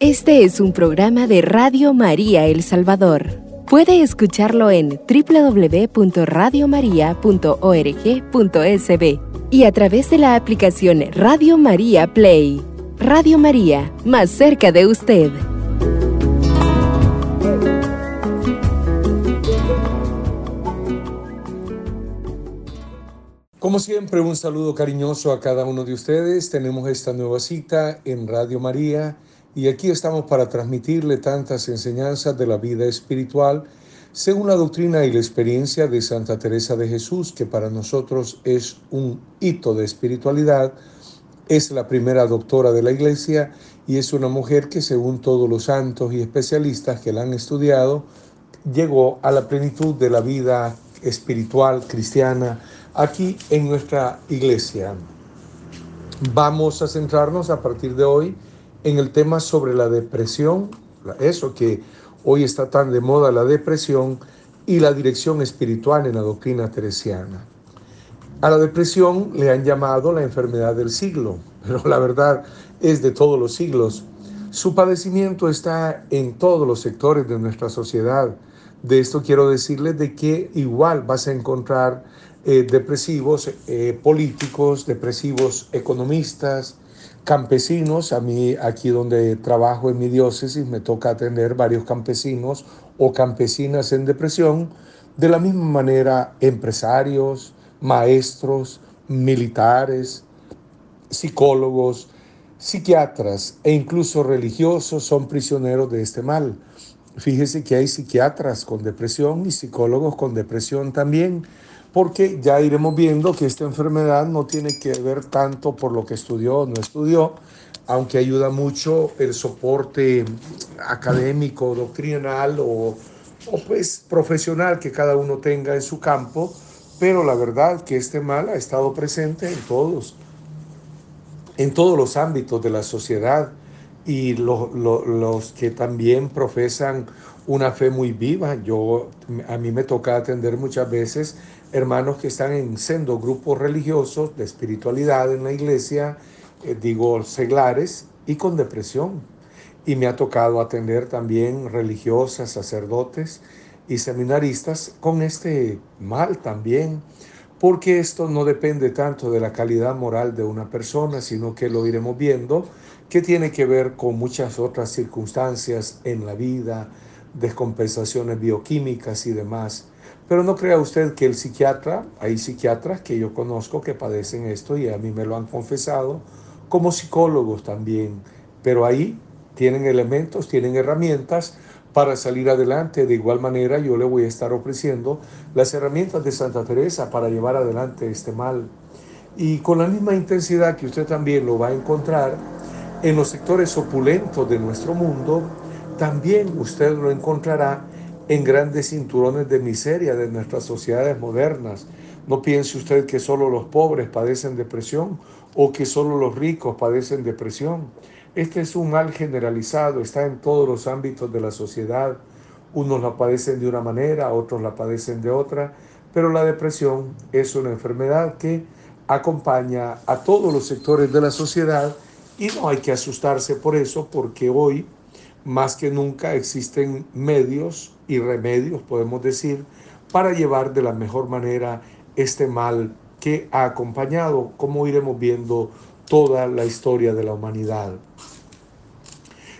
Este es un programa de Radio María El Salvador. Puede escucharlo en www.radiomaria.org.sb y a través de la aplicación Radio María Play. Radio María, más cerca de usted. Como siempre, un saludo cariñoso a cada uno de ustedes. Tenemos esta nueva cita en Radio María y aquí estamos para transmitirle tantas enseñanzas de la vida espiritual según la doctrina y la experiencia de Santa Teresa de Jesús, que para nosotros es un hito de espiritualidad. Es la primera doctora de la Iglesia y es una mujer que según todos los santos y especialistas que la han estudiado, llegó a la plenitud de la vida espiritual cristiana aquí en nuestra iglesia. Vamos a centrarnos a partir de hoy en el tema sobre la depresión, eso que hoy está tan de moda, la depresión y la dirección espiritual en la doctrina teresiana. A la depresión le han llamado la enfermedad del siglo, pero la verdad es de todos los siglos. Su padecimiento está en todos los sectores de nuestra sociedad. De esto quiero decirles de que igual vas a encontrar eh, depresivos eh, políticos, depresivos economistas, campesinos. A mí aquí donde trabajo en mi diócesis me toca atender varios campesinos o campesinas en depresión. De la misma manera, empresarios, maestros, militares, psicólogos, psiquiatras e incluso religiosos son prisioneros de este mal. Fíjese que hay psiquiatras con depresión y psicólogos con depresión también porque ya iremos viendo que esta enfermedad no tiene que ver tanto por lo que estudió o no estudió, aunque ayuda mucho el soporte académico, doctrinal o, o pues profesional que cada uno tenga en su campo, pero la verdad que este mal ha estado presente en todos, en todos los ámbitos de la sociedad y los que también profesan una fe muy viva. Yo, a mí me toca atender muchas veces hermanos que están en sendo grupos religiosos de espiritualidad en la iglesia, eh, digo seglares, y con depresión. Y me ha tocado atender también religiosas, sacerdotes y seminaristas con este mal también, porque esto no depende tanto de la calidad moral de una persona, sino que lo iremos viendo, que tiene que ver con muchas otras circunstancias en la vida, descompensaciones bioquímicas y demás. Pero no crea usted que el psiquiatra, hay psiquiatras que yo conozco que padecen esto y a mí me lo han confesado, como psicólogos también, pero ahí tienen elementos, tienen herramientas para salir adelante. De igual manera yo le voy a estar ofreciendo las herramientas de Santa Teresa para llevar adelante este mal. Y con la misma intensidad que usted también lo va a encontrar en los sectores opulentos de nuestro mundo, también usted lo encontrará en grandes cinturones de miseria de nuestras sociedades modernas. No piense usted que solo los pobres padecen depresión o que solo los ricos padecen depresión. Este es un mal generalizado, está en todos los ámbitos de la sociedad. Unos la padecen de una manera, otros la padecen de otra, pero la depresión es una enfermedad que acompaña a todos los sectores de la sociedad y no hay que asustarse por eso porque hoy más que nunca existen medios y remedios, podemos decir, para llevar de la mejor manera este mal que ha acompañado, como iremos viendo, toda la historia de la humanidad.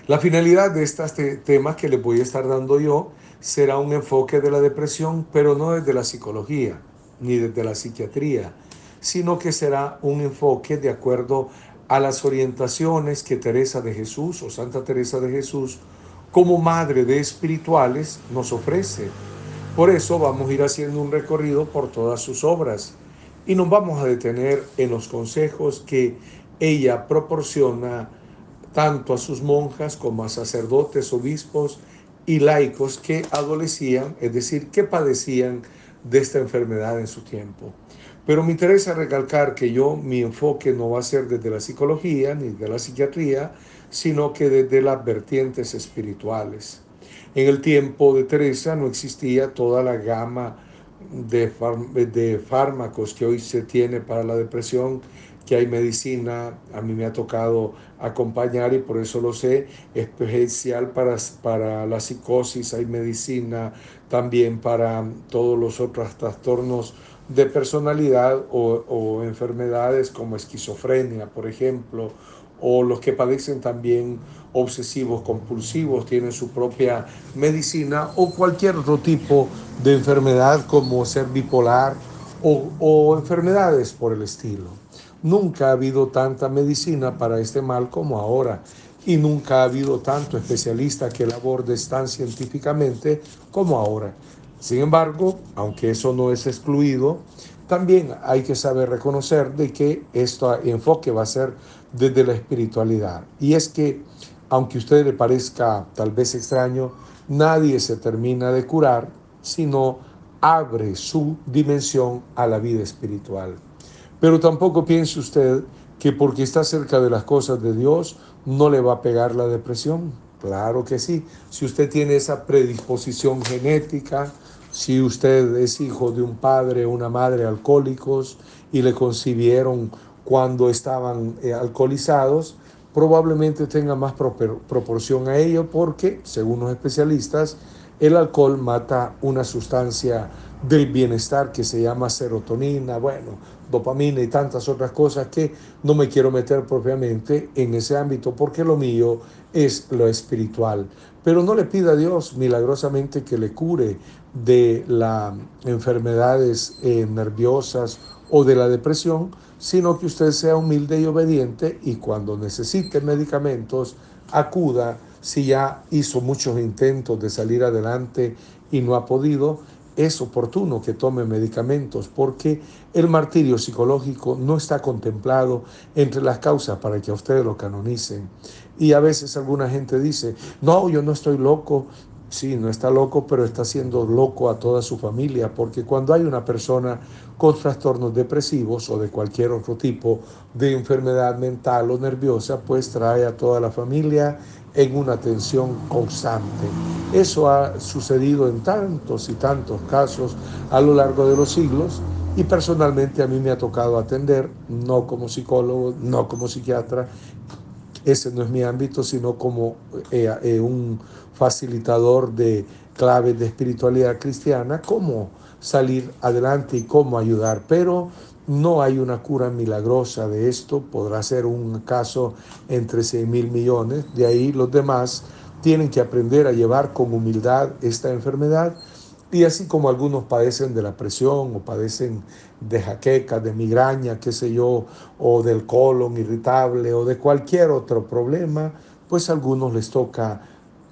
La finalidad de estos temas que les voy a estar dando yo será un enfoque de la depresión, pero no desde la psicología ni desde la psiquiatría, sino que será un enfoque de acuerdo a las orientaciones que Teresa de Jesús o Santa Teresa de Jesús como madre de espirituales nos ofrece. Por eso vamos a ir haciendo un recorrido por todas sus obras y nos vamos a detener en los consejos que ella proporciona tanto a sus monjas como a sacerdotes, obispos y laicos que adolecían, es decir, que padecían de esta enfermedad en su tiempo. Pero me interesa recalcar que yo, mi enfoque no va a ser desde la psicología ni de la psiquiatría, sino que desde las vertientes espirituales. En el tiempo de Teresa no existía toda la gama de, de fármacos que hoy se tiene para la depresión, que hay medicina, a mí me ha tocado acompañar y por eso lo sé, especial para, para la psicosis, hay medicina también para todos los otros trastornos de personalidad o, o enfermedades como esquizofrenia, por ejemplo, o los que padecen también obsesivos compulsivos tienen su propia medicina o cualquier otro tipo de enfermedad como ser bipolar o, enfermedades por el estilo. Nunca ha habido tanta medicina para este mal como ahora y nunca ha habido tanto especialista que la abordes tan científicamente como ahora. Sin embargo, aunque eso no es excluido, también hay que saber reconocer de que este enfoque va a ser desde la espiritualidad. Y es que, aunque a usted le parezca tal vez extraño, nadie se termina de curar, sino abre su dimensión a la vida espiritual. Pero tampoco piense usted que porque está cerca de las cosas de Dios no le va a pegar la depresión. Claro que sí. Si usted tiene esa predisposición genética, si usted es hijo de un padre o una madre alcohólicos y le concibieron cuando estaban eh, alcoholizados, probablemente tenga más proporción a ello porque, según los especialistas, el alcohol mata una sustancia del bienestar que se llama serotonina, bueno, dopamina y tantas otras cosas que no me quiero meter propiamente en ese ámbito porque lo mío es lo espiritual. Pero no le pida a Dios milagrosamente que le cure de las enfermedades eh, nerviosas o de la depresión, sino que usted sea humilde y obediente y cuando necesite medicamentos acuda si ya hizo muchos intentos de salir adelante y no ha podido, es oportuno que tome medicamentos porque el martirio psicológico no está contemplado entre las causas para que a usted lo canonicen. Y a veces alguna gente dice, no, yo no estoy loco. Sí, no está loco, pero está haciendo loco a toda su familia, porque cuando hay una persona con trastornos depresivos o de cualquier otro tipo de enfermedad mental o nerviosa, pues trae a toda la familia en una tensión constante. Eso ha sucedido en tantos y tantos casos a lo largo de los siglos y personalmente a mí me ha tocado atender, no como psicólogo, no como psiquiatra, ese no es mi ámbito, sino como eh, eh, un facilitador de claves de espiritualidad cristiana, cómo salir adelante y cómo ayudar. Pero no hay una cura milagrosa de esto, podrá ser un caso entre 100 mil millones, de ahí los demás tienen que aprender a llevar con humildad esta enfermedad. Y así como algunos padecen de la presión o padecen de jaqueca, de migraña, qué sé yo, o del colon irritable o de cualquier otro problema, pues a algunos les toca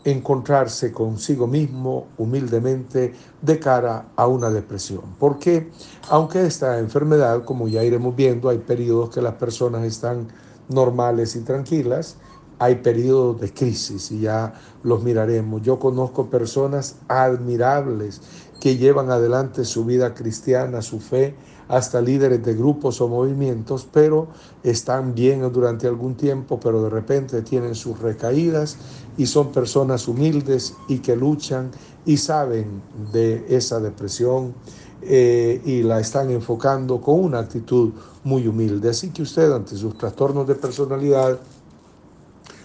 encontrarse consigo mismo humildemente de cara a una depresión. Porque aunque esta enfermedad, como ya iremos viendo, hay periodos que las personas están normales y tranquilas, hay periodos de crisis y ya los miraremos. Yo conozco personas admirables que llevan adelante su vida cristiana, su fe, hasta líderes de grupos o movimientos, pero están bien durante algún tiempo, pero de repente tienen sus recaídas y son personas humildes y que luchan y saben de esa depresión eh, y la están enfocando con una actitud muy humilde. Así que usted ante sus trastornos de personalidad,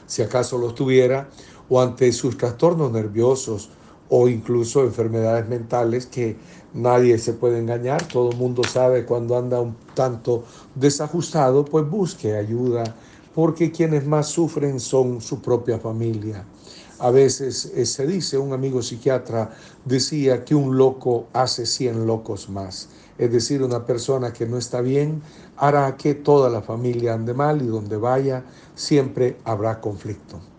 si acaso los tuviera, o ante sus trastornos nerviosos o incluso enfermedades mentales que nadie se puede engañar, todo el mundo sabe cuando anda un tanto desajustado, pues busque ayuda, porque quienes más sufren son su propia familia. A veces eh, se dice, un amigo psiquiatra decía que un loco hace 100 locos más. Es decir, una persona que no está bien hará que toda la familia ande mal y donde vaya siempre habrá conflicto.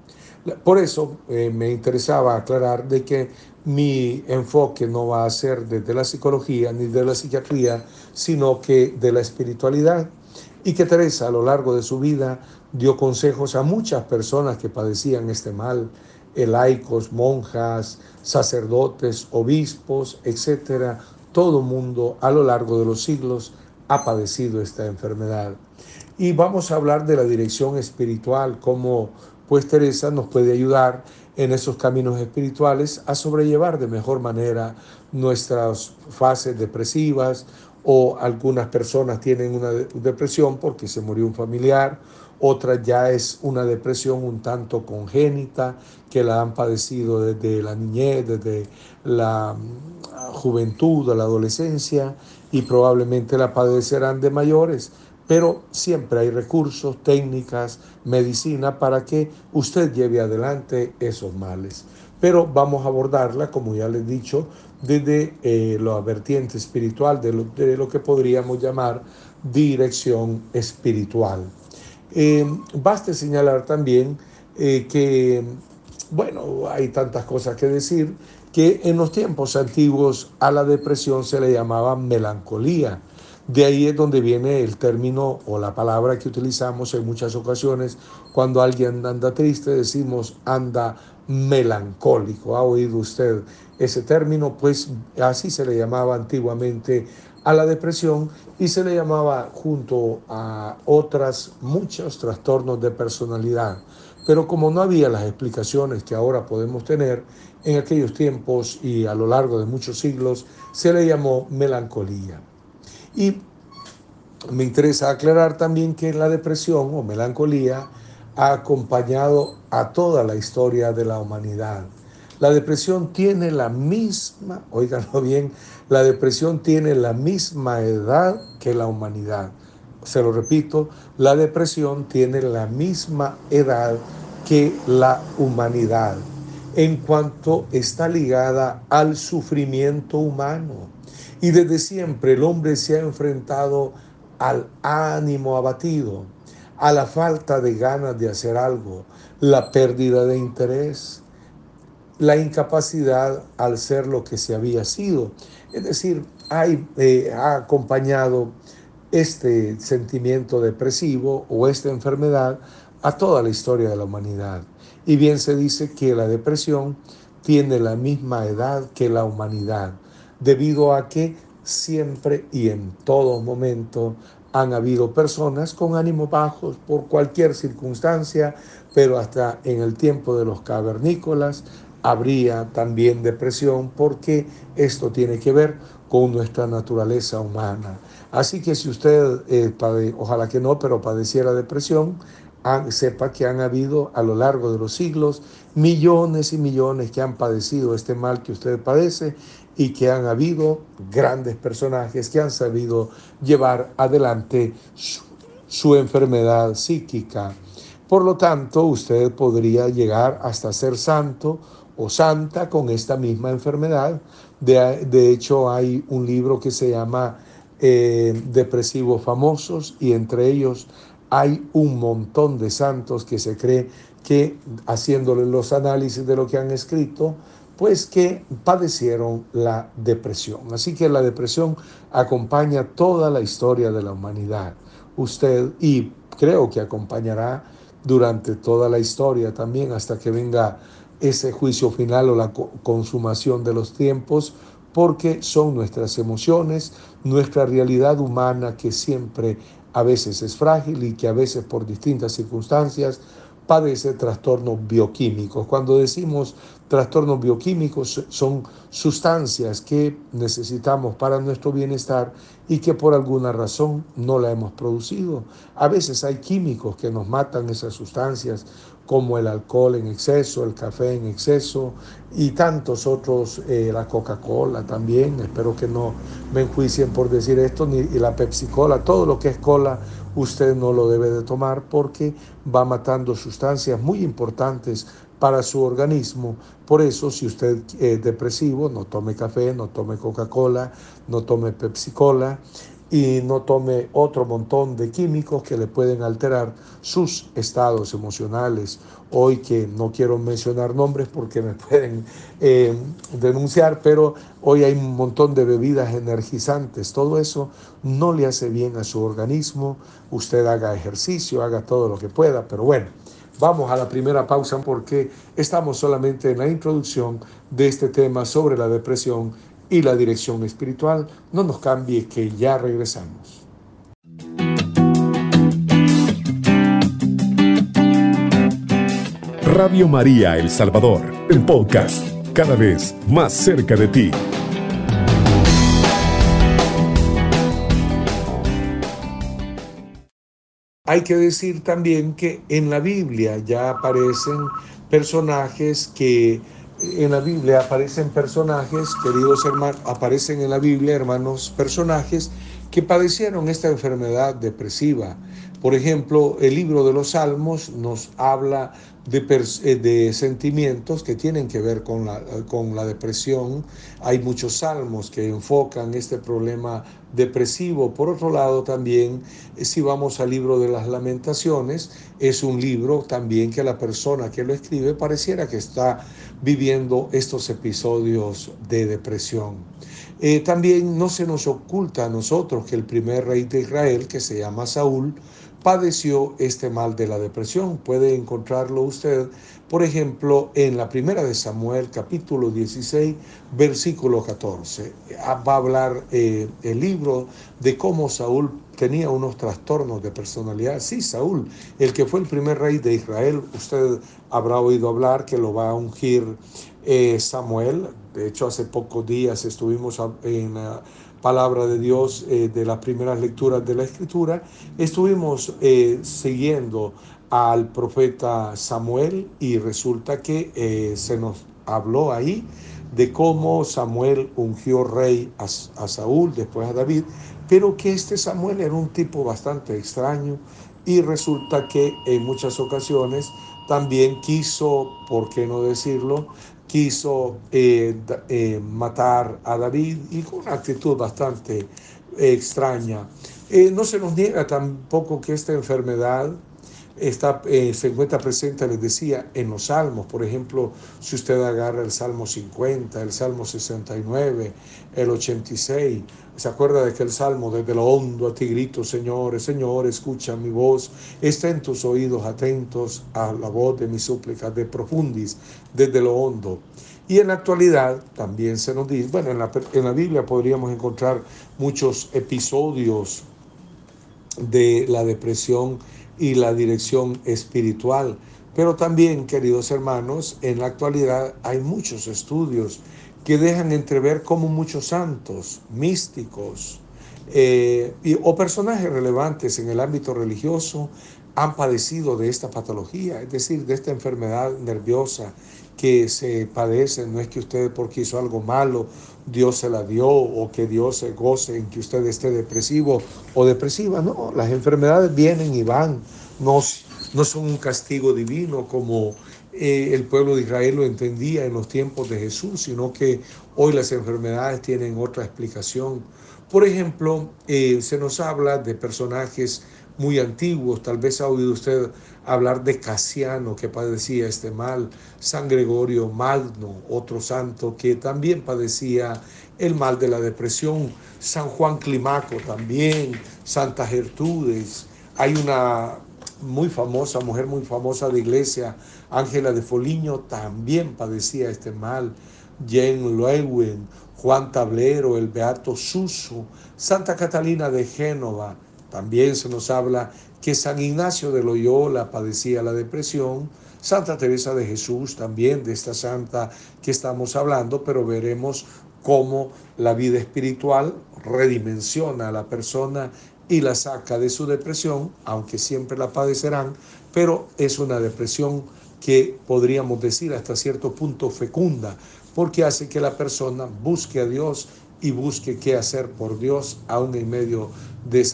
Por eso eh, me interesaba aclarar de que mi enfoque no va a ser desde la psicología ni de la psiquiatría, sino que de la espiritualidad. Y que Teresa a lo largo de su vida dio consejos a muchas personas que padecían este mal, laicos, monjas, sacerdotes, obispos, etcétera. Todo mundo a lo largo de los siglos ha padecido esta enfermedad. Y vamos a hablar de la dirección espiritual, cómo pues Teresa nos puede ayudar en esos caminos espirituales a sobrellevar de mejor manera nuestras fases depresivas o algunas personas tienen una depresión porque se murió un familiar, otra ya es una depresión un tanto congénita que la han padecido desde la niñez, desde la mm, juventud, la adolescencia y probablemente la padecerán de mayores. Pero siempre hay recursos, técnicas, medicina para que usted lleve adelante esos males. Pero vamos a abordarla, como ya les he dicho, desde eh, la vertiente espiritual, de lo, que podríamos llamar dirección espiritual. Eh, baste señalar también eh, que, bueno, hay tantas cosas que decir, que en los tiempos antiguos a la depresión se le llamaba melancolía. De ahí es donde viene el término o la palabra que utilizamos en muchas ocasiones cuando alguien anda triste, decimos anda melancólico. ¿Ha oído usted ese término? Pues así se le llamaba antiguamente a la depresión y se le llamaba junto a otras muchos trastornos de personalidad. Pero como no había las explicaciones que ahora podemos tener, en aquellos tiempos y a lo largo de muchos siglos se le llamó melancolía. Y me interesa aclarar también que la depresión o melancolía ha acompañado a toda la historia de la humanidad. La depresión tiene la misma, oíganlo bien, la depresión tiene la misma edad que la humanidad. Se lo repito, la depresión tiene la misma edad que la humanidad en cuanto está ligada al sufrimiento humano. Y desde siempre el hombre se ha enfrentado al ánimo abatido, a la falta de ganas de hacer algo, la pérdida de interés, la incapacidad al ser lo que se había sido. Es decir, eh, ha acompañado este sentimiento depresivo o esta enfermedad a toda la historia de la humanidad. Y bien se dice que la depresión tiene la misma edad que la humanidad, debido a que siempre y en todo momento han habido personas con ánimos bajos por cualquier circunstancia, pero hasta en el tiempo de los cavernícolas habría también depresión porque esto tiene que ver con nuestra naturaleza humana. Así que si usted, eh, ojalá que no, pero padeciera depresión, sepa que han habido a lo largo de los siglos millones y millones que han padecido este mal que usted padece y que han habido grandes personajes que han sabido llevar adelante su, enfermedad psíquica. Por lo tanto, usted podría llegar hasta ser santo o santa con esta misma enfermedad. De, hecho, hay un libro que se llama eh, Depresivos Famosos y entre ellos hay un montón de santos que se cree que, haciéndole los análisis de lo que han escrito, pues que padecieron la depresión. Así que la depresión acompaña toda la historia de la humanidad. Usted, y creo que acompañará durante toda la historia también hasta que venga ese juicio final o la consumación de los tiempos, porque son nuestras emociones, nuestra realidad humana que siempre a veces es frágil y que a veces por distintas circunstancias padece trastornos bioquímicos. Cuando decimos trastornos bioquímicos son sustancias que necesitamos para nuestro bienestar y que por alguna razón no la hemos producido. A veces hay químicos que nos matan esas sustancias como el alcohol en exceso, el café en exceso y tantos otros, eh, la Coca-Cola también, espero que no me enjuicien por decir esto, ni la Pepsi-Cola, todo lo que es cola usted no lo debe de tomar porque va matando sustancias muy importantes para su organismo. Por eso, si usted es depresivo, no tome café, no tome Coca-Cola, no tome Pepsi-Cola y no tome otro montón de químicos que le pueden alterar sus estados emocionales. Hoy que no quiero mencionar nombres porque me pueden eh, denunciar, pero hoy hay un montón de bebidas energizantes. Todo eso no le hace bien a su organismo. Usted haga ejercicio, haga todo lo que pueda, pero bueno. Vamos a la primera pausa porque estamos solamente en la introducción de este tema sobre la depresión y la dirección espiritual. No nos cambie que ya regresamos. Radio María El Salvador, el podcast, cada vez más cerca de ti. Hay que decir también que en la Biblia ya aparecen personajes que en la Biblia aparecen personajes, queridos hermanos, aparecen en la Biblia, hermanos, personajes que padecieron esta enfermedad depresiva. Por ejemplo, el libro de los Salmos nos habla de, eh, sentimientos que tienen que ver con la, con la depresión. Hay muchos salmos que enfocan este problema depresivo. Por otro lado, también, eh, si vamos al libro de las lamentaciones, es un libro también que la persona que lo escribe pareciera que está viviendo estos episodios de depresión. Eh, también no se nos oculta a nosotros que el primer rey de Israel, que se llama Saúl, padeció este mal de la depresión. Puede encontrarlo usted, por ejemplo, en la primera de Samuel, capítulo 16, versículo 14. Ah, va a hablar eh, el libro de cómo Saúl tenía unos trastornos de personalidad. Sí, Saúl, el que fue el primer rey de Israel, usted habrá oído hablar que lo va a ungir eh, Samuel. De hecho, hace pocos días estuvimos en palabra de Dios eh, de las primeras lecturas de la Escritura, estuvimos eh, siguiendo al profeta Samuel y resulta que eh, se nos habló ahí de cómo Samuel ungió rey a, a Saúl, después a David, pero que este Samuel era un tipo bastante extraño y resulta que en muchas ocasiones también quiso, por qué no decirlo, quiso eh, eh, matar a David y con una actitud bastante eh, extraña. no se nos niega tampoco que esta enfermedad está, se encuentra presente, les decía, en los salmos. Por ejemplo, si usted agarra el Salmo 50, el Salmo 69, el 86, se acuerda de aquel salmo, desde lo hondo a ti grito, Señor, Señor, escucha mi voz, está en tus oídos atentos a la voz de mi súplica, de profundis, desde lo hondo. Y en la actualidad también se nos dice, bueno, en la, en la Biblia podríamos encontrar muchos episodios de la depresión y la dirección espiritual. Pero también, queridos hermanos, en la actualidad hay muchos estudios que dejan entrever cómo muchos santos, místicos eh, o personajes relevantes en el ámbito religioso han padecido de esta patología, es decir, de esta enfermedad nerviosa que se padece. No es que usted porque hizo algo malo, Dios se la dio o que Dios se goce en que usted esté depresivo o depresiva. No, las enfermedades vienen y van, no, no son un castigo divino como eh, el pueblo de Israel lo entendía en los tiempos de Jesús, sino que hoy las enfermedades tienen otra explicación. Por ejemplo, eh, se nos habla de personajes muy antiguos, tal vez ha oído usted hablar de Casiano que padecía este mal, San Gregorio Magno, otro santo que también padecía el mal de la depresión, San Juan Climaco también, Santa Gertrudes, hay una muy famosa, mujer muy famosa de iglesia, Ángela de Foliño, también padecía este mal. Jane Lewin, Juan Tablero, el Beato Suso, Santa Catalina de Génova. También se nos habla que San Ignacio de Loyola padecía la depresión, Santa Teresa de Jesús también, de esta santa que estamos hablando, pero veremos cómo la vida espiritual redimensiona a la persona y la saca de su depresión, aunque siempre la padecerán, pero es una depresión que podríamos decir hasta cierto punto fecunda, porque hace que la persona busque a Dios y busque qué hacer por Dios aún en medio de.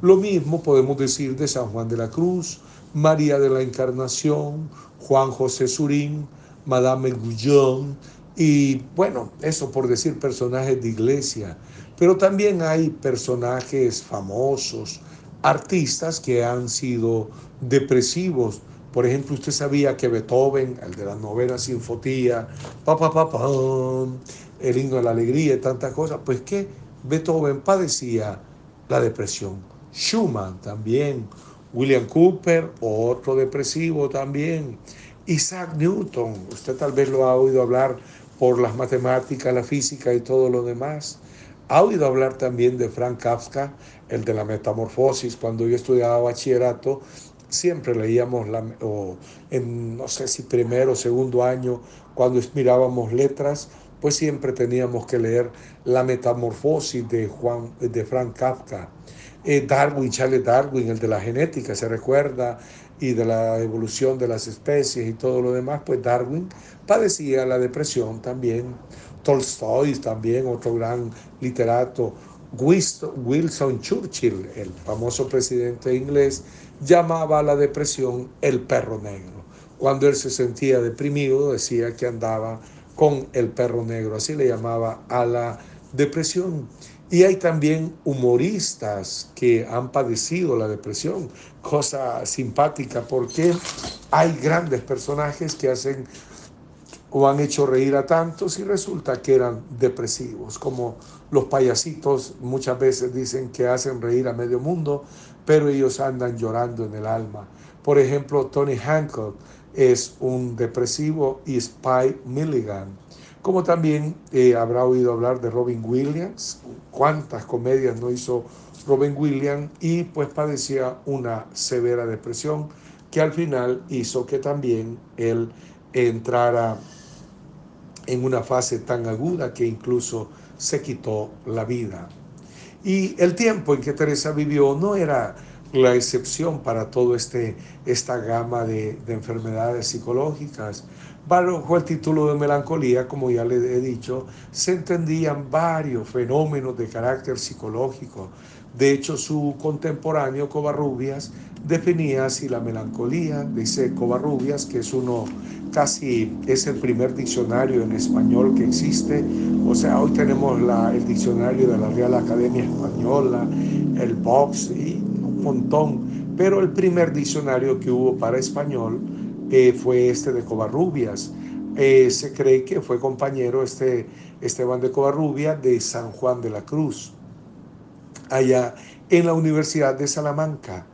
Lo mismo podemos decir de San Juan de la Cruz, María de la Encarnación, Juan José Surín, Madame Guillón, y bueno, eso por decir personajes de iglesia, pero también hay personajes famosos, artistas que han sido depresivos. Por ejemplo, usted sabía que Beethoven, el de la novena sinfonía, pa, pa, pa, pa, el himno de la alegría y tantas cosas, pues que Beethoven padecía la depresión. Schumann también, William Cooper, otro depresivo también. Isaac Newton, usted tal vez lo ha oído hablar por las matemáticas, la física y todo lo demás. Ha oído hablar también de Frank Kafka, el de la metamorfosis. Cuando yo estudiaba bachillerato, siempre leíamos, o en no sé si primero o segundo año, cuando mirábamos letras, pues siempre teníamos que leer la metamorfosis de, Juan, de Frank Kafka. Eh, Darwin, Charles Darwin, el de la genética, se recuerda, y de la evolución de las especies y todo lo demás, pues Darwin padecía la depresión también. Tolstoy también, otro gran literato. Wilson Churchill, el famoso presidente inglés, llamaba a la depresión el perro negro. Cuando él se sentía deprimido, decía que andaba con el perro negro, así le llamaba a la depresión. Y hay también humoristas que han padecido la depresión, cosa simpática porque hay grandes personajes que hacen o han hecho reír a tantos y resulta que eran depresivos, como los payasitos muchas veces dicen que hacen reír a medio mundo, pero ellos andan llorando en el alma. Por ejemplo, Tony Hancock es un depresivo y Spy Milligan como también eh, habrá oído hablar de Robin Williams, cuántas comedias no hizo Robin Williams y pues padecía una severa depresión que al final hizo que también él entrara en una fase tan aguda que incluso se quitó la vida. Y el tiempo en que Teresa vivió no era la excepción para toda este, esta gama de, de enfermedades psicológicas. Bajo el título de melancolía, como ya le he dicho, se entendían varios fenómenos de carácter psicológico. De hecho, su contemporáneo Covarrubias definía así la melancolía, dice Covarrubias, que es uno casi, es el primer diccionario en español que existe. O sea, hoy tenemos la, el diccionario de la Real Academia Española, el Box y un montón, pero el primer diccionario que hubo para español fue este de Covarrubias. Eh, se cree que fue compañero este Esteban de Covarrubias de San Juan de la Cruz, allá en la Universidad de Salamanca.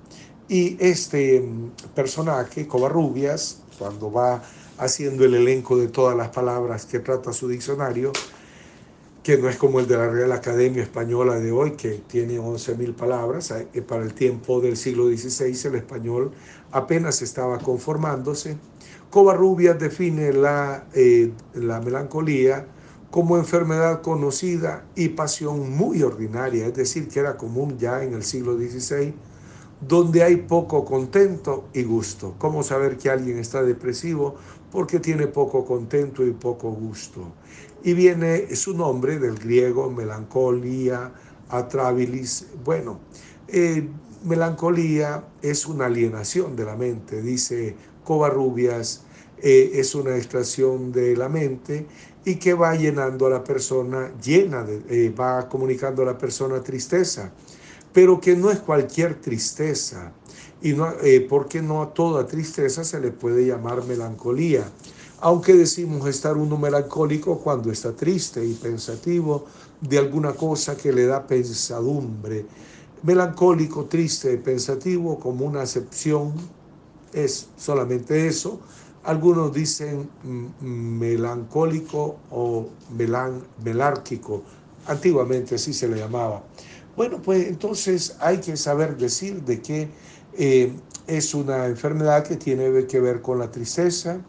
Y este mm, personaje, Covarrubias, cuando va haciendo el elenco de todas las palabras que trata su diccionario, que no es como el de la Real Academia Española de hoy, que tiene 11.000 palabras. Eh, para el tiempo del siglo XVI el español apenas estaba conformándose. Covarrubias define la, eh, la melancolía como enfermedad conocida y pasión muy ordinaria, es decir, que era común ya en el siglo XVI, donde hay poco contento y gusto. ¿Cómo saber que alguien está depresivo? Porque tiene poco contento y poco gusto y viene su nombre del griego melancolía, atrabilis. Bueno, eh, melancolía es una alienación de la mente, dice Covarrubias, eh, es una extracción de la mente y que va llenando a la persona, llena, de, eh, va comunicando a la persona tristeza, pero que no es cualquier tristeza, y no, porque no a toda tristeza se le puede llamar melancolía aunque decimos estar uno melancólico cuando está triste y pensativo de alguna cosa que le da pensadumbre. Melancólico, triste pensativo como una acepción es solamente eso. Algunos dicen mm, melancólico o melan, melárquico. Antiguamente así se le llamaba. Bueno, pues entonces hay que saber decir de que eh, es una enfermedad que tiene que ver con la tristeza,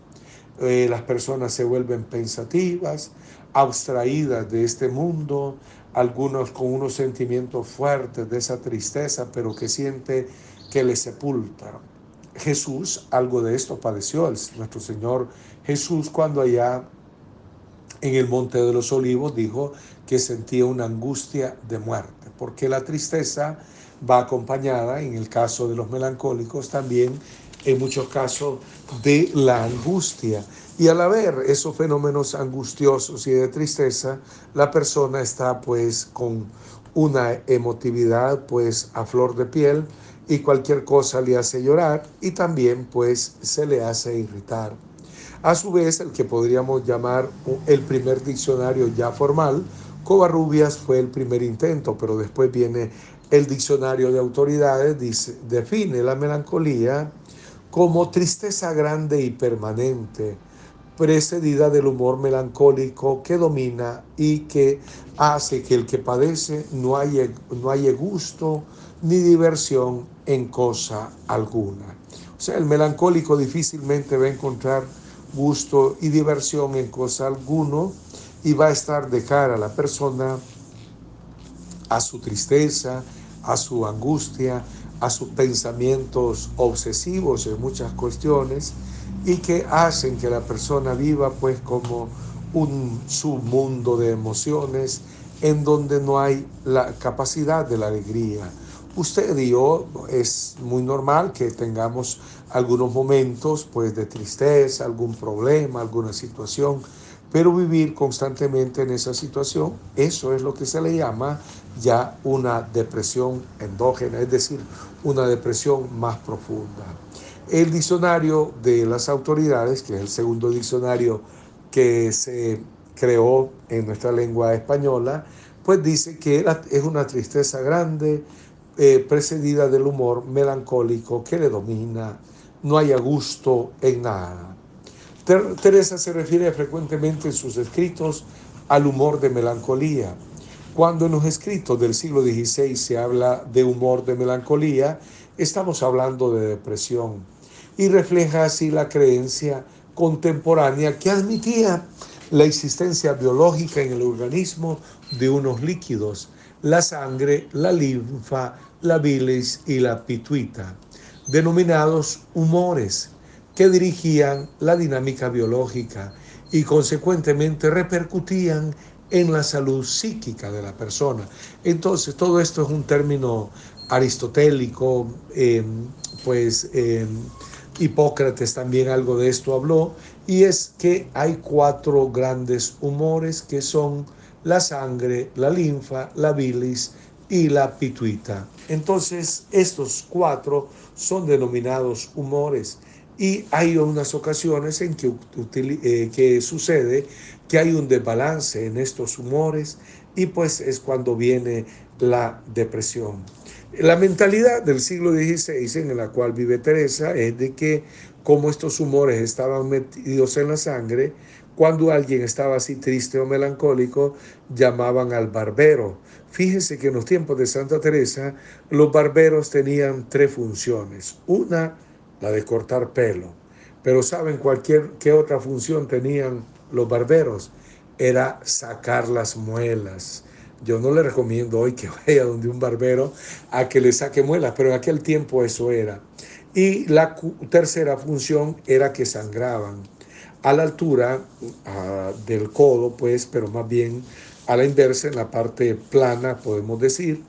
eh, las personas se vuelven pensativas, abstraídas de este mundo, algunos con unos sentimientos fuertes de esa tristeza, pero que siente que le sepulta. Jesús algo de esto padeció, nuestro Señor Jesús cuando allá en el Monte de los Olivos dijo que sentía una angustia de muerte, porque la tristeza va acompañada, en el caso de los melancólicos, también en muchos casos de la angustia. Y al haber esos fenómenos angustiosos y de tristeza, la persona está pues con una emotividad pues a flor de piel y cualquier cosa le hace llorar y también pues se le hace irritar. A su vez, el que podríamos llamar el primer diccionario ya formal, Covarrubias fue el primer intento, pero después viene el diccionario de autoridades, define la melancolía como tristeza grande y permanente, precedida del humor melancólico que domina y que hace que el que padece no haya, no haya gusto ni diversión en cosa alguna. O sea, el melancólico difícilmente va a encontrar gusto y diversión en cosa alguno y va a estar de cara a la persona, a su tristeza, a su angustia, a sus pensamientos obsesivos en muchas cuestiones y que hacen que la persona viva pues como un submundo de emociones en donde no hay la capacidad de la alegría. Usted y yo es muy normal que tengamos algunos momentos pues de tristeza, algún problema, alguna situación, pero vivir constantemente en esa situación, eso es lo que se le llama ya una depresión endógena, es decir, una depresión más profunda. El diccionario de las autoridades, que es el segundo diccionario que se creó en nuestra lengua española, pues dice que es una tristeza grande, eh, precedida del humor melancólico que le domina, no haya gusto en nada. Teresa se refiere frecuentemente en sus escritos al humor de melancolía. Cuando en los escritos del siglo XVI se habla de humor de melancolía, estamos hablando de depresión. Y refleja así la creencia contemporánea que admitía la existencia biológica en el organismo de unos líquidos, la sangre, la linfa, la bilis y la pituita, denominados humores, que dirigían la dinámica biológica y consecuentemente repercutían en la salud psíquica de la persona. Entonces, todo esto es un término aristotélico, eh, pues eh, Hipócrates también algo de esto habló, y es que hay cuatro grandes humores que son la sangre, la linfa, la bilis y la pituita. Entonces, estos cuatro son denominados humores y hay unas ocasiones en que, eh, que sucede que hay un desbalance en estos humores y pues es cuando viene la depresión. La mentalidad del siglo XVI en la cual vive Teresa es de que como estos humores estaban metidos en la sangre, cuando alguien estaba así triste o melancólico, llamaban al barbero. Fíjense que en los tiempos de Santa Teresa los barberos tenían tres funciones. Una, la de cortar pelo. Pero ¿saben cualquier qué otra función tenían los barberos? Era sacar las muelas. Yo no le recomiendo hoy que vaya donde un barbero a que le saque muelas, pero en aquel tiempo eso era. Y la tercera función era que sangraban a la altura ah, del codo, pues, pero más bien a la inversa, en la parte plana, podemos decir,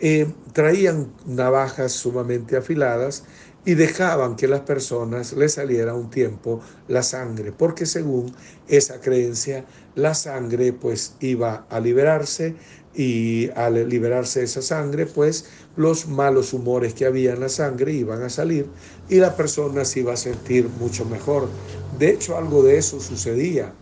eh, traían navajas sumamente afiladas y dejaban que las personas les saliera un tiempo la sangre, porque según esa creencia, la sangre pues iba a liberarse y al liberarse esa sangre, pues los malos humores que había en la sangre iban a salir y la persona se iba a sentir mucho mejor. De hecho, algo de eso sucedía.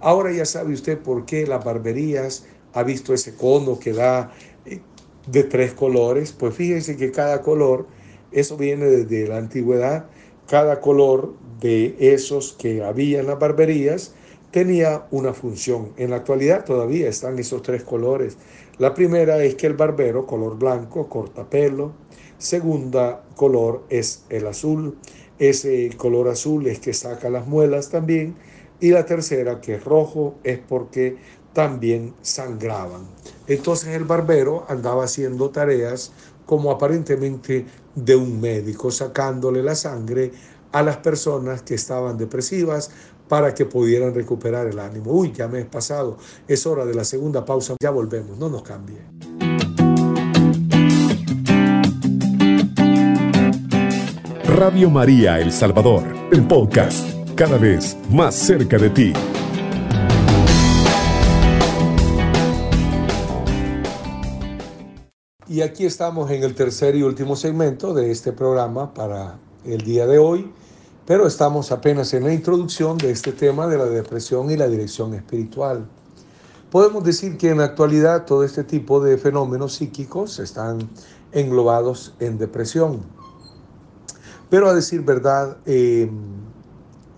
Ahora ya sabe usted por qué las barberías ha visto ese cono que da eh, de tres colores, pues fíjense que cada color eso viene desde la antigüedad. Cada color de esos que había en las barberías tenía una función. En la actualidad todavía están esos tres colores. La primera es que el barbero, color blanco, corta pelo. Segunda color es el azul. Ese color azul es que saca las muelas también. Y la tercera, que es rojo, es porque también sangraban. Entonces el barbero andaba haciendo tareas como aparentemente de un médico, sacándole la sangre a las personas que estaban depresivas para que pudieran recuperar el ánimo. Uy, ya me he pasado, es hora de la segunda pausa, ya volvemos, no nos cambie. Radio María El Salvador, el podcast, cada vez más cerca de ti. Y aquí estamos en el tercer y último segmento de este programa para el día de hoy, pero estamos apenas en la introducción de este tema de la depresión y la dirección espiritual. Podemos decir que en la actualidad todo este tipo de fenómenos psíquicos están englobados en depresión. Pero a decir verdad, eh,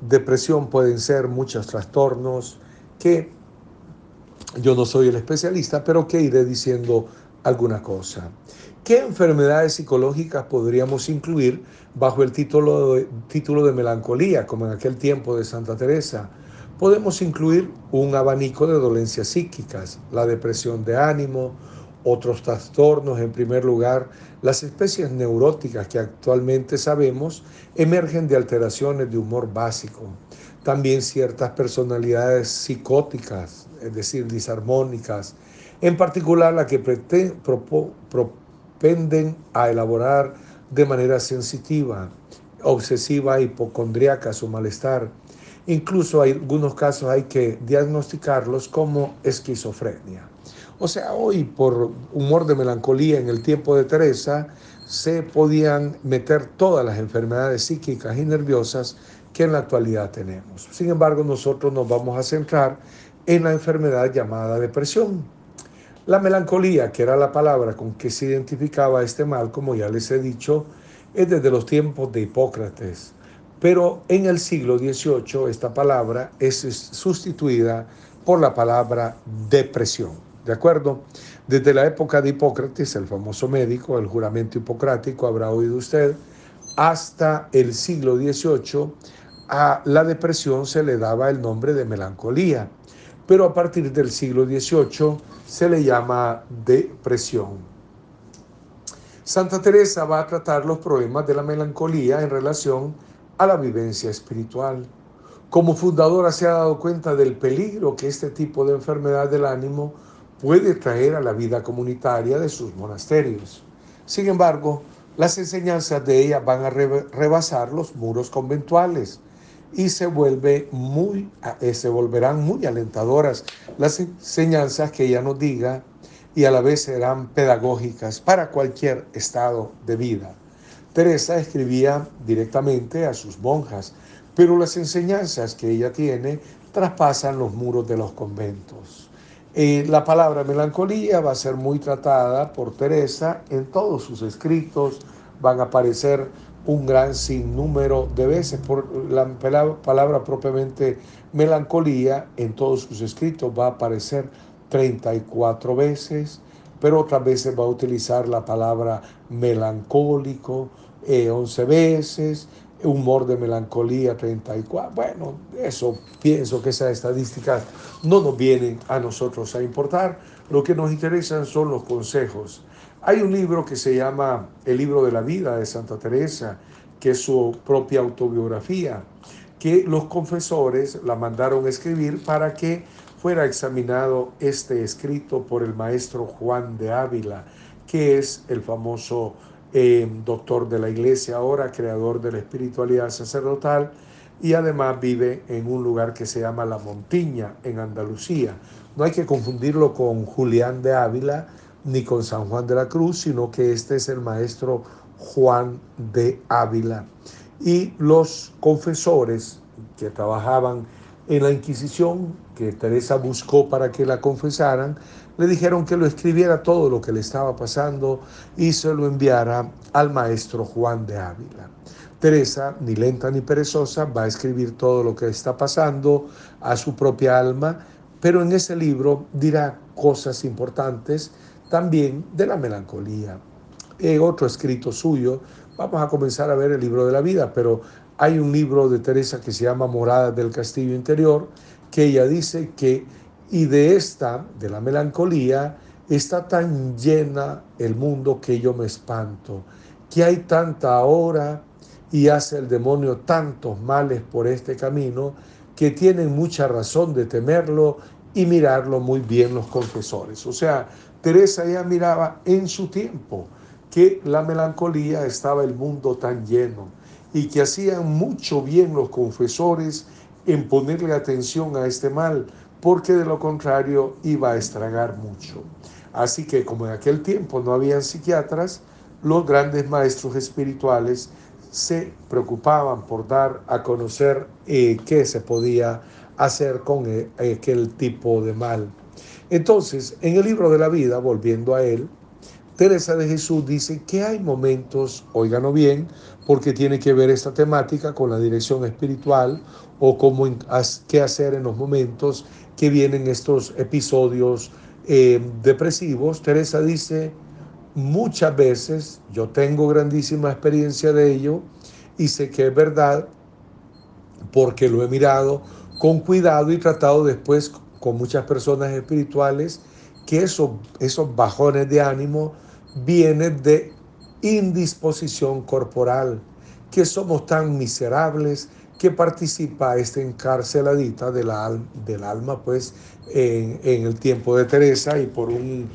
depresión pueden ser muchos trastornos que yo no soy el especialista, pero que iré diciendo alguna cosa. ¿Qué enfermedades psicológicas podríamos incluir bajo el título de, título de melancolía, como en aquel tiempo de Santa Teresa? Podemos incluir un abanico de dolencias psíquicas, la depresión de ánimo Otros trastornos, en primer lugar, las especies neuróticas que actualmente sabemos emergen de alteraciones de humor básico. También ciertas personalidades psicóticas, es decir, disarmónicas, en particular las que propenden a elaborar de manera sensitiva, obsesiva, hipocondríaca su malestar. Incluso hay algunos casos hay que diagnosticarlos como esquizofrenia. O sea, hoy por humor de melancolía en el tiempo de Teresa se podían meter todas las enfermedades psíquicas y nerviosas que en la actualidad tenemos. Sin embargo, nosotros nos vamos a centrar en la enfermedad llamada depresión. La melancolía, que era la palabra con que se identificaba este mal, como ya les he dicho, es desde los tiempos de Hipócrates. Pero en el siglo XVIII esta palabra es sustituida por la palabra depresión. ¿De acuerdo? Desde la época de Hipócrates, el famoso médico, el juramento hipocrático, habrá oído usted, hasta el siglo XVIII, a la depresión se le daba el nombre de melancolía. Pero a partir del siglo XVIII se le llama depresión. Santa Teresa va a tratar los problemas de la melancolía en relación a la vivencia espiritual. Como fundadora se ha dado cuenta del peligro que este tipo de enfermedad del ánimo puede traer a la vida comunitaria de sus monasterios. Sin embargo, las enseñanzas de ella van a rebasar los muros conventuales y se, muy, eh, se volverán muy alentadoras las enseñanzas que ella nos diga y a la vez serán pedagógicas para cualquier estado de vida. Teresa escribía directamente a sus monjas, pero las enseñanzas que ella tiene traspasan los muros de los conventos. Eh, la palabra melancolía va a ser muy tratada por Teresa en todos sus escritos, van a aparecer un gran sinnúmero de veces por la palabra propiamente melancolía en todos sus escritos va a aparecer 34 veces, pero otras veces va a utilizar la palabra melancólico 11 eh, veces, humor de melancolía 34. Bueno, eso pienso que esas estadísticas no nos vienen a nosotros a importar. Lo que nos interesan son los consejos. Hay un libro que se llama El libro de la vida de Santa Teresa, que es su propia autobiografía, que los confesores la mandaron escribir para que fuera examinado este escrito por el maestro Juan de Ávila, que es el famoso eh, doctor de la iglesia ahora, creador de la espiritualidad sacerdotal, y además vive en un lugar que se llama La Montiña, en Andalucía. No hay que confundirlo con Julián de Ávila ni con San Juan de la Cruz, sino que este es el maestro Juan de Ávila. Y los confesores que trabajaban en la Inquisición que Teresa buscó para que la confesaran, le dijeron que lo escribiera todo lo que le estaba pasando y se lo enviara al maestro Juan de Ávila. Teresa, ni lenta ni perezosa, va a escribir todo lo que está pasando a su propia alma, pero en ese libro dirá cosas importantes también de la melancolía. En otro escrito suyo, vamos a comenzar a ver el libro de la vida, pero hay un libro de Teresa que se llama Moradas del Castillo Interior, que ella dice que, y de esta, de la melancolía, está tan llena el mundo que yo me espanto, que hay tanta hora y hace el demonio tantos males por este camino que tienen mucha razón de temerlo y mirarlo muy bien los confesores. O sea, Teresa ya miraba en su tiempo que la melancolía estaba el mundo tan lleno y que hacían mucho bien los confesores en ponerle atención a este mal, porque de lo contrario iba a estragar mucho. Así que como en aquel tiempo no habían psiquiatras, los grandes maestros espirituales se preocupaban por dar a conocer eh, qué se podía hacer con eh, aquel tipo de mal. Entonces, en el libro de la vida, volviendo a él, Teresa de Jesús dice que hay momentos, óiganlo bien, porque tiene que ver esta temática con la dirección espiritual o cómo, qué hacer en los momentos que vienen estos episodios eh, depresivos. Teresa dice, muchas veces, yo tengo grandísima experiencia de ello y sé que es verdad porque lo he mirado con cuidado y tratado después con muchas personas espirituales que esos, esos bajones de ánimo vienen de indisposición corporal, que somos tan miserables que participa esta encarceladita del, del alma, pues, en, el tiempo de Teresa y por, un,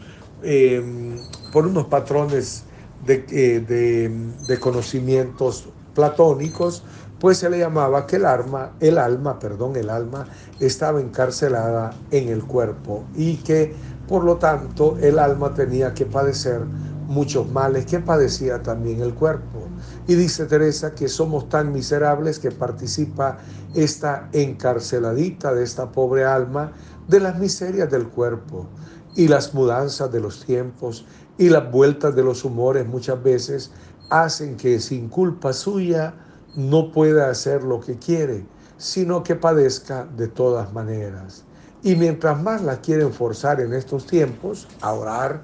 em, por unos patrones de, eh, de, conocimientos platónicos, pues se le llamaba que el alma, el alma, perdón, el alma estaba encarcelada en el cuerpo y que por lo tanto el alma tenía que padecer muchos males que padecía también el cuerpo. Y dice Teresa que somos tan miserables que participa esta encarceladita de esta pobre alma de las miserias del cuerpo y las mudanzas de los tiempos y las vueltas de los humores muchas veces hacen que sin culpa suya no pueda hacer lo que quiere, sino que padezca de todas maneras. Y mientras más la quieren forzar en estos tiempos a orar,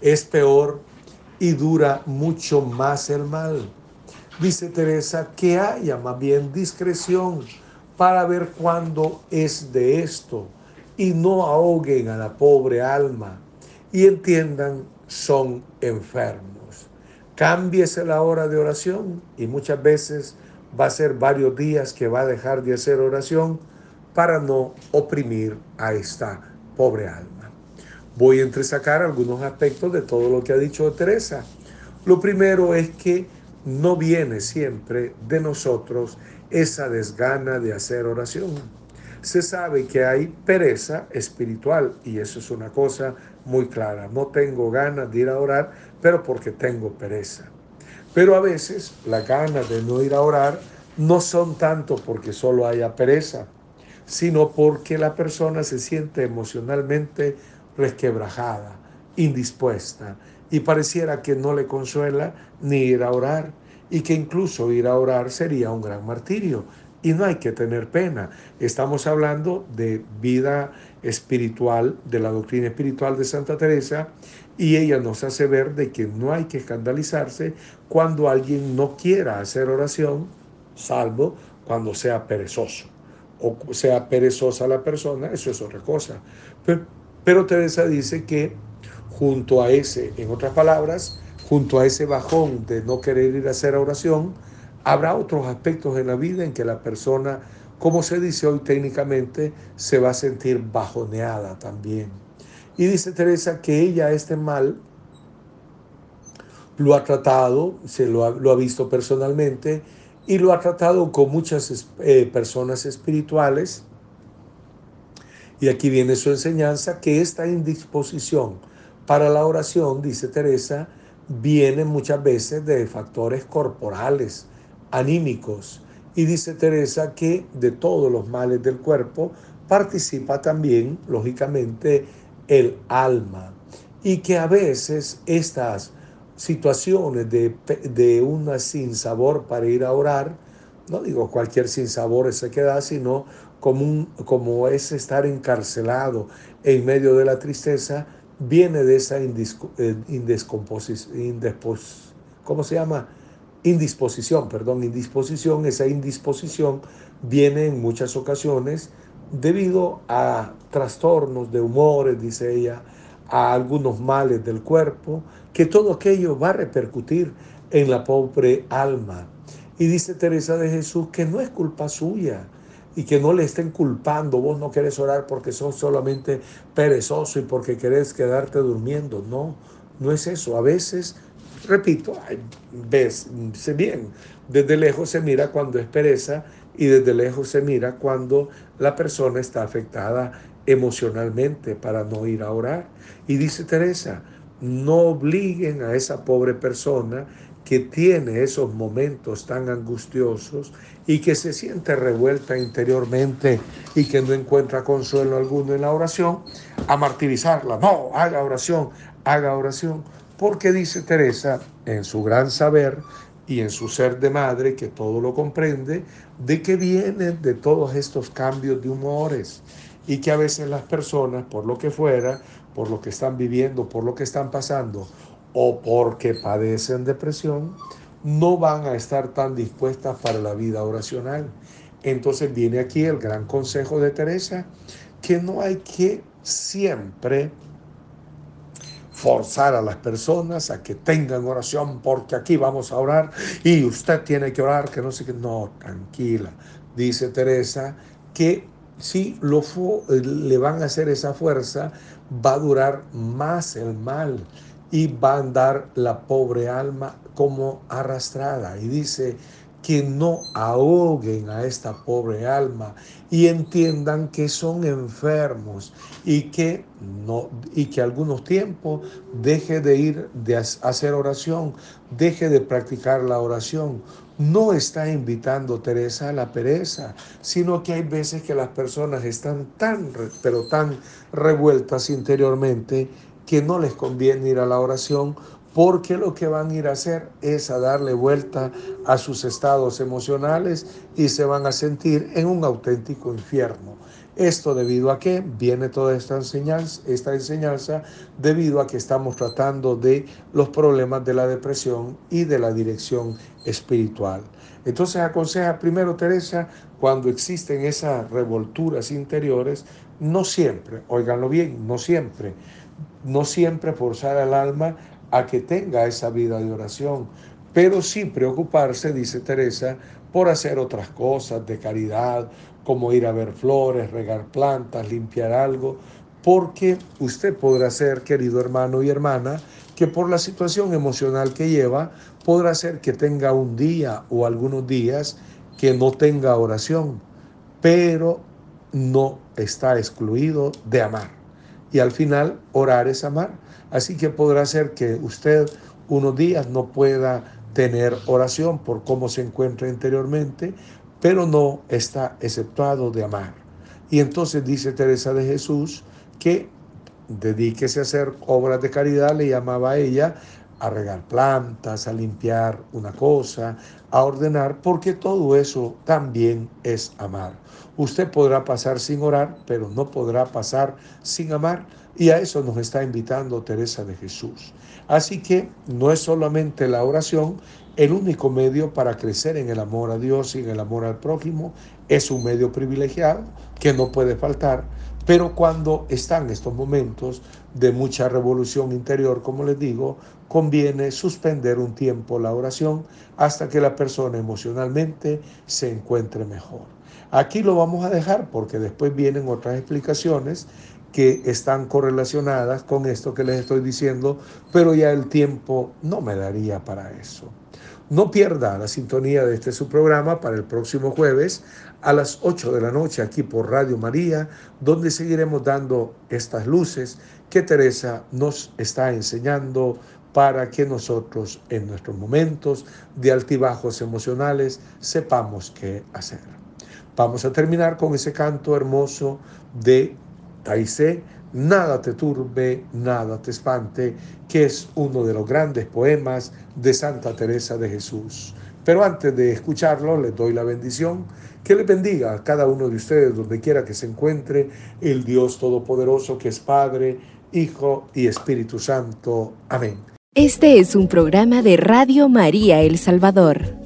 es peor y dura mucho más el mal. Dice Teresa que haya más bien discreción para ver cuándo es de esto y no ahoguen a la pobre alma y entiendan son enfermos. Cámbiese la hora de oración y muchas veces va a ser varios días que va a dejar de hacer oración para no oprimir a esta pobre alma voy a entresacar algunos aspectos de todo lo que ha dicho Teresa. Lo primero es que no viene siempre de nosotros esa desgana de hacer oración. Se sabe que hay pereza espiritual y eso es una cosa muy clara. No tengo ganas de ir a orar, pero porque tengo pereza. Pero a veces las ganas de no ir a orar no son tanto porque solo haya pereza, sino porque la persona se siente emocionalmente resquebrajada, indispuesta, y pareciera que no le consuela ni ir a orar, y que incluso ir a orar sería un gran martirio. Y no hay que tener pena. Estamos hablando de vida espiritual, de la doctrina espiritual de Santa Teresa, y ella nos hace ver de que no hay que escandalizarse cuando alguien no quiera hacer oración, salvo cuando sea perezoso o sea perezosa la persona, eso es otra cosa. Pero, pero Teresa dice que junto a ese, en otras palabras, junto a ese bajón de no querer ir a hacer oración, habrá otros aspectos en la vida en que la persona, como se dice hoy técnicamente, se va a sentir bajoneada también. Y dice Teresa que ella este mal lo ha tratado, se lo ha, visto personalmente y lo ha tratado con muchas eh, personas espirituales y aquí viene su enseñanza, que esta indisposición para la oración, dice Teresa, viene muchas veces de factores corporales, anímicos. Y dice Teresa que de todos los males del cuerpo participa también, lógicamente, el alma. Y que a veces estas situaciones de, de una sinsabor para ir a orar, no digo cualquier sinsabor se queda, sino como, como es estar encarcelado en medio de la tristeza, viene de esa eh, indisposición, ¿cómo se llama? Indisposición, perdón, indisposición, esa indisposición viene en muchas ocasiones debido a trastornos de humores, dice ella, a algunos males del cuerpo, que todo aquello va a repercutir en la pobre alma. Y dice Teresa de Jesús que no es culpa suya, y que no le estén culpando, vos no querés orar porque sos solamente perezoso y porque querés quedarte durmiendo. No, no es eso. A veces, repito, ves, bien, desde lejos se mira cuando es pereza y desde lejos se mira cuando la persona está afectada emocionalmente para no ir a orar. Y dice Teresa, no obliguen a esa pobre persona que tiene esos momentos tan angustiosos y que se siente revuelta interiormente y que no encuentra consuelo alguno en la oración, a martirizarla. No, haga oración, haga oración. Porque dice Teresa, en su gran saber y en su ser de madre, que todo lo comprende, de que vienen de todos estos cambios de humores y que a veces las personas, por lo que fuera, por lo que están viviendo, por lo que están pasando, o porque padecen depresión, no van a estar tan dispuestas para la vida oracional. Entonces viene aquí el gran consejo de Teresa, que no hay que siempre forzar a las personas a que tengan oración porque aquí vamos a orar y usted tiene que orar, que no sé qué. No, tranquila, dice Teresa, que si lo le van a hacer esa fuerza, va a durar más el mal y va a andar la pobre alma como arrastrada. Y dice, que no ahoguen a esta pobre alma y entiendan que son enfermos y que no y que algunos tiempos deje de ir de hacer oración, deje de practicar la oración. No está invitando Teresa a la pereza, sino que hay veces que las personas están tan pero tan revueltas interiormente que no les conviene ir a la oración porque lo que van a ir a hacer es a darle vuelta a sus estados emocionales y se van a sentir en un auténtico infierno. Esto debido a que viene toda esta enseñanza, esta enseñanza debido a que estamos tratando de los problemas de la depresión y de la dirección espiritual. Entonces aconseja primero Teresa, cuando existen esas revolturas interiores, no siempre, óiganlo bien, no siempre, no siempre forzar al alma a que tenga esa vida de oración, pero sin preocuparse, dice Teresa, por hacer otras cosas de caridad, como ir a ver flores, regar plantas, limpiar algo, porque usted podrá ser, querido hermano y hermana, que por la situación emocional que lleva, podrá ser que tenga un día o algunos días que no tenga oración, pero no está excluido de amar. Y al final, orar es amar. Así que podrá ser que usted unos días no pueda tener oración por cómo se encuentra interiormente, pero no está exceptuado de amar. Y entonces dice Teresa de Jesús que dedíquese a hacer obras de caridad, le llamaba a ella a regar plantas, a limpiar una cosa, a ordenar, porque todo eso también es amar. Usted podrá pasar sin orar, pero no podrá pasar sin amar. Y a eso nos está invitando Teresa de Jesús. Así que no es solamente la oración el único medio para crecer en el amor a Dios y en el amor al prójimo. Es un medio privilegiado que no puede faltar. Pero cuando están estos momentos de mucha revolución interior, como les digo, conviene suspender un tiempo la oración hasta que la persona emocionalmente se encuentre mejor. Aquí lo vamos a dejar porque después vienen otras explicaciones que están correlacionadas con esto que les estoy diciendo, pero ya el tiempo no me daría para eso. No pierda la sintonía de este su programa para el próximo jueves a las 8 de la noche aquí por Radio María, donde seguiremos dando estas luces que Teresa nos está enseñando para que nosotros en nuestros momentos de altibajos emocionales sepamos qué hacer. Vamos a terminar con ese canto hermoso de Taizé, Nada te turbe, nada te espante, que es uno de los grandes poemas de Santa Teresa de Jesús. Pero antes de escucharlo, les doy la bendición. Que le bendiga a cada uno de ustedes, donde quiera que se encuentre, el Dios Todopoderoso, que es Padre, Hijo y Espíritu Santo. Amén. Este es un programa de Radio María El Salvador.